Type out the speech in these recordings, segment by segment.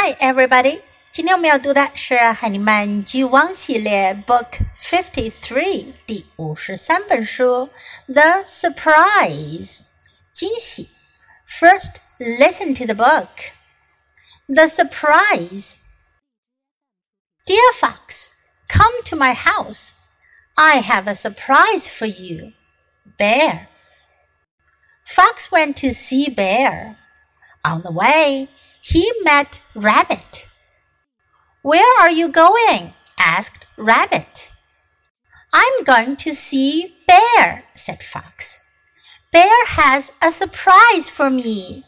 Hi, everybody. everybody！今天我们要读的是《海尼曼 G1》系列 Book Fifty Three 第五十三本书《The Surprise》惊喜。First, listen to the book. The Surprise. Dear Fox, come to my house. I have a surprise for you. Bear. Fox went to see Bear. On the way, he met Rabbit. Where are you going? asked Rabbit. I'm going to see Bear, said Fox. Bear has a surprise for me.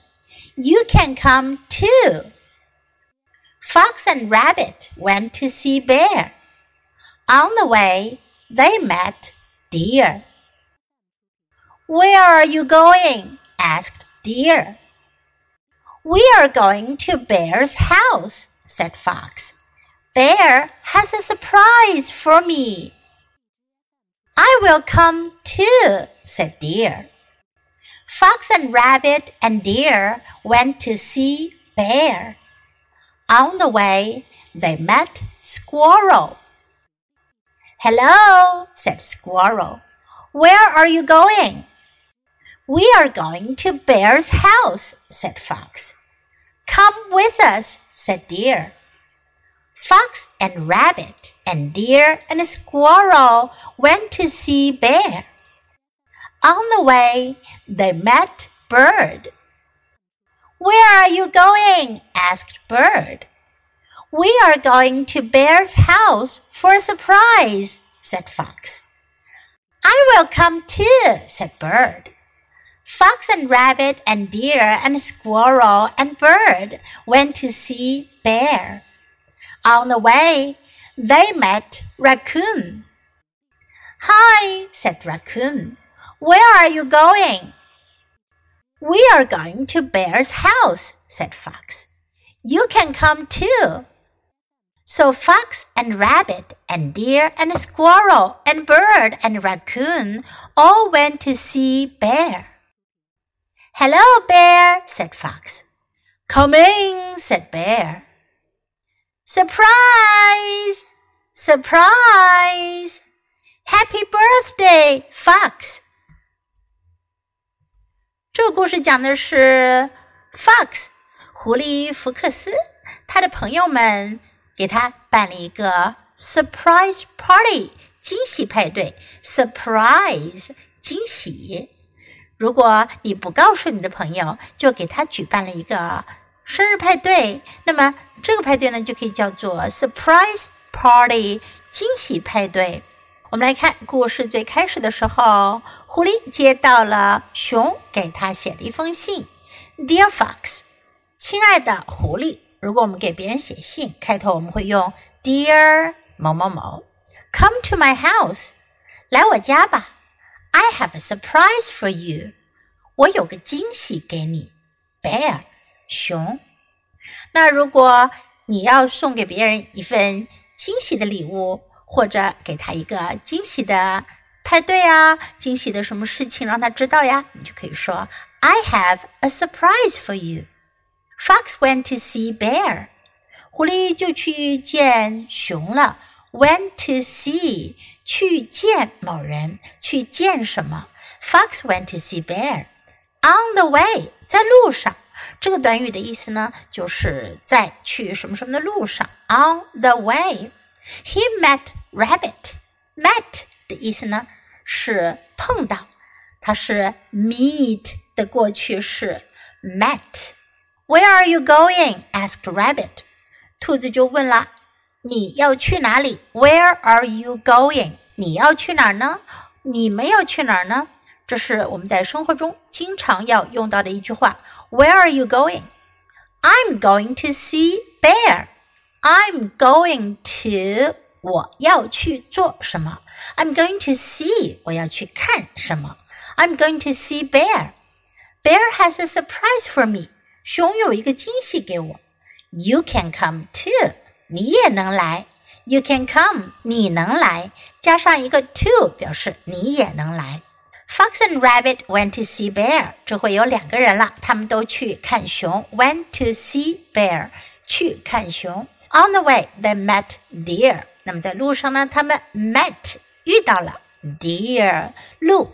You can come too. Fox and Rabbit went to see Bear. On the way, they met Deer. Where are you going? asked Deer. We are going to Bear's house, said Fox. Bear has a surprise for me. I will come too, said Deer. Fox and Rabbit and Deer went to see Bear. On the way, they met Squirrel. Hello, said Squirrel. Where are you going? We are going to Bear's house, said Fox. Come with us, said Deer. Fox and Rabbit and Deer and Squirrel went to see Bear. On the way, they met Bird. Where are you going? asked Bird. We are going to Bear's house for a surprise, said Fox. I will come too, said Bird. Fox and Rabbit and Deer and Squirrel and Bird went to see Bear. On the way, they met Raccoon. Hi, said Raccoon. Where are you going? We are going to Bear's house, said Fox. You can come too. So Fox and Rabbit and Deer and Squirrel and Bird and Raccoon all went to see Bear. Hello, Bear, said Fox. Come in, said Bear. Surprise! Surprise! Happy birthday, Fox! 这个故事讲的是 Fox 狐狸福克斯，他的朋友们给他办了一个 surprise party 惊喜派对，surprise 惊喜。 如果你不告诉你的朋友，就给他举办了一个生日派对，那么这个派对呢，就可以叫做 surprise party 惊喜派对。我们来看故事最开始的时候，狐狸接到了熊给他写的一封信，Dear Fox，亲爱的狐狸。如果我们给别人写信，开头我们会用 Dear 某某某，Come to my house，来我家吧。I have a surprise for you，我有个惊喜给你。Bear。熊。那如果你要送给别人一份惊喜的礼物，或者给他一个惊喜的派对啊，惊喜的什么事情让他知道呀，你就可以说 I have a surprise for you. Fox went to see bear. 狐狸就去见熊了。Went to see 去见某人，去见什么？Fox went to see bear. On the way 在路上。这个短语的意思呢，就是在去什么什么的路上。On the way, he met rabbit. Met 的意思呢是碰到，它是 meet 的过去式。Met. Where are you going? asked rabbit. 兔子就问了，你要去哪里？Where are you going? 你要去哪儿呢？你们要去哪儿呢？这是我们在生活中经常要用到的一句话。Where are you going? I'm going to see bear. I'm going to 我要去做什么？I'm going to see 我要去看什么？I'm going to see bear. Bear has a surprise for me. 熊有一个惊喜给我。You can come too. 你也能来。 You can come. 你能来，加上一个 to 表示你也能来。Fox and Rabbit went to see Bear。这会有两个人了，他们都去看熊。Went to see Bear， 去看熊。On the way, they met deer。那么在路上呢，他们 met 遇到了 deer 鹿。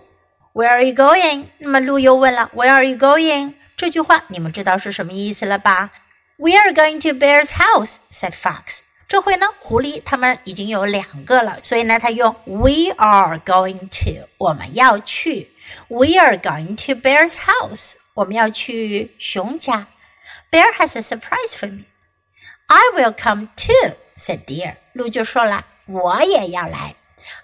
Where are you going？那么鹿又问了，Where are you going？这句话你们知道是什么意思了吧？We are going to Bear's house，said Fox。 这回呢，狐狸他们已经有两个了，所以呢，他用 We are going to，我们要去。We are going to Bear's house，我们要去熊家。Bear has a surprise for me. I will come too，said Deer。鹿就说了，我也要来。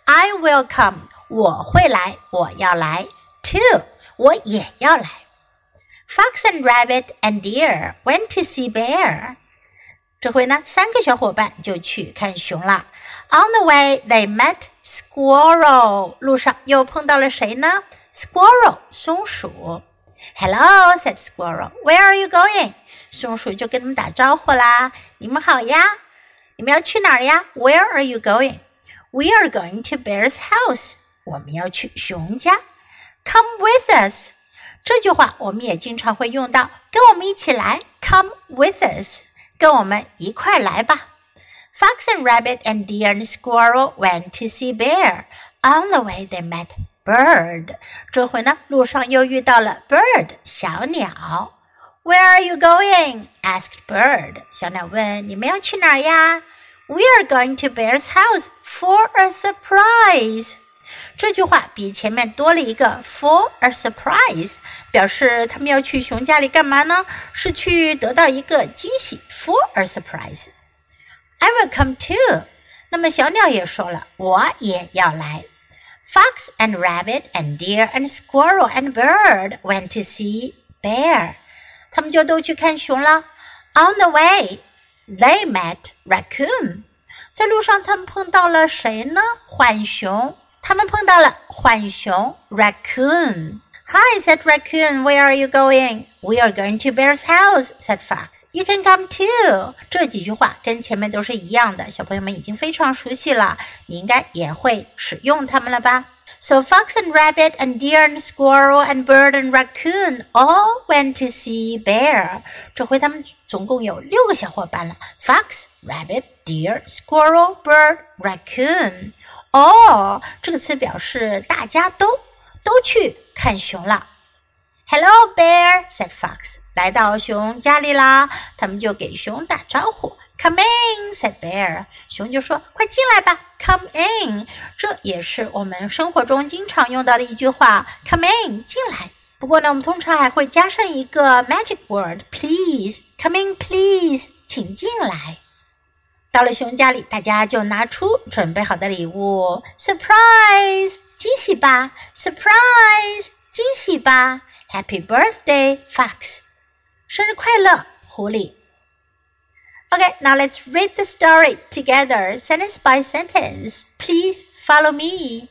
I will come，我会来，我要来。Too，我也要来。Fox and Rabbit and Deer went to see Bear。 这回呢，三个小伙伴就去看熊了。On the way, they met squirrel。路上又碰到了谁呢？Squirrel，松鼠。Hello, said squirrel. Where are you going? 松鼠就跟他们打招呼啦。你们好呀，你们要去哪儿呀？Where are you going? We are going to Bear's house. 我们要去熊家。Come with us. 这句话我们也经常会用到，跟我们一起来。Come with us. 跟我们一块来吧。Fox and rabbit and deer and squirrel went to see bear. On the way, they met bird. 这回呢，路上又遇到了 bird 小鸟。Where are you going? asked bird. 小鸟问：“你们要去哪儿呀？”We are going to bear's house for a surprise. 这句话比前面多了一个 for a surprise，表示他们要去熊家里干嘛呢？是去得到一个惊喜 for a surprise。I will come too。那么小鸟也说了，我也要来。Fox and rabbit and deer and squirrel and bird went to see bear。他们就都去看熊了。On the way, they met raccoon。在路上，他们碰到了谁呢？浣熊。他们碰到了浣熊 raccoon。Hi, said raccoon. Where are you going? We are going to Bear's house, said Fox. You can come too. 这几句话跟前面都是一样的，小朋友们已经非常熟悉了，你应该也会使用它们了吧？So fox and rabbit and deer and squirrel and bird and raccoon all went to see bear. 这回他们总共有六个小伙伴了：fox, rabbit, deer, squirrel, bird, raccoon. 哦，这个词表示大家都都去看熊了。Hello, bear," said fox. 来到熊家里啦，他们就给熊打招呼。Come in, said bear. 熊就说：“快进来吧。”Come in，这也是我们生活中经常用到的一句话。Come in，进来。不过呢，我们通常还会加上一个 magic word, please. Come in, please，请进来。到了熊家里，大家就拿出准备好的礼物，surprise，惊喜吧，surprise，惊喜吧，Happy birthday, Fox，生日快乐，狐狸。Okay, now let's read the story together, sentence by sentence. Please follow me.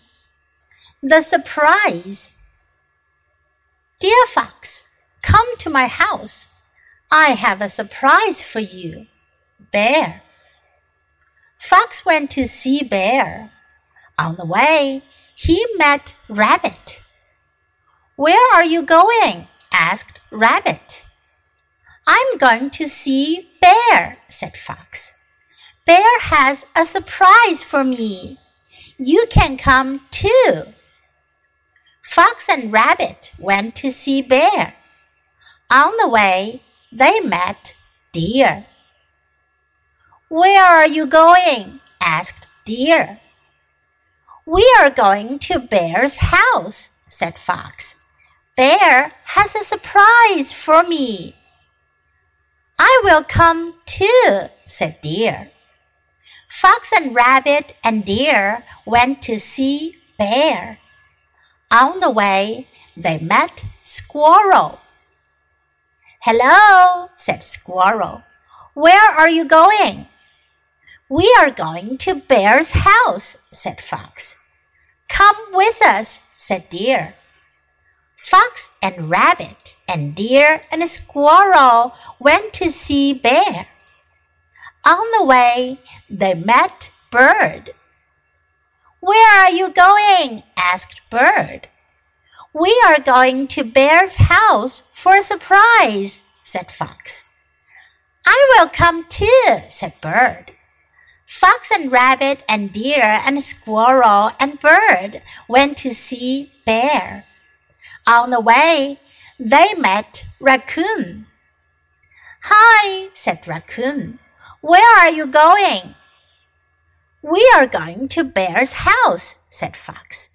The surprise. Dear Fox, come to my house. I have a surprise for you. Bear. Fox went to see Bear. On the way, he met Rabbit. Where are you going? asked Rabbit. I'm going to see Bear, said Fox. Bear has a surprise for me. You can come too. Fox and Rabbit went to see Bear. On the way, they met Deer. Where are you going? asked Deer. We are going to Bear's house, said Fox. Bear has a surprise for me. I will come too, said Deer. Fox and Rabbit and Deer went to see Bear. On the way, they met Squirrel. Hello, said Squirrel. Where are you going? We are going to Bear's house, said Fox. Come with us, said Deer. Fox and Rabbit and Deer and Squirrel went to see Bear. On the way, they met Bird. Where are you going? asked Bird. We are going to Bear's house for a surprise, said Fox. I will come too, said Bird. Fox and Rabbit and Deer and Squirrel and Bird went to see Bear. On the way, they met Raccoon. Hi, said Raccoon. Where are you going? We are going to Bear's house, said Fox.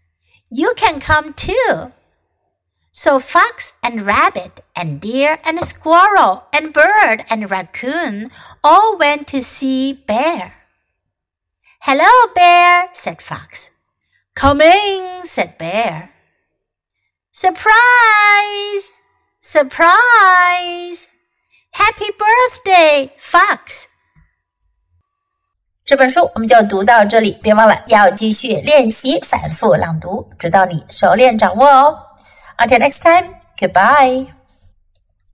You can come too. So Fox and Rabbit and Deer and Squirrel and Bird and Raccoon all went to see Bear. Hello, Bear, said Fox. Come in, said Bear. Surprise! Surprise! Happy birthday, Fox! 这本书我们就读到这里，别忘了要继续练习反复朗读，直到你熟练掌握哦。Until next time, goodbye.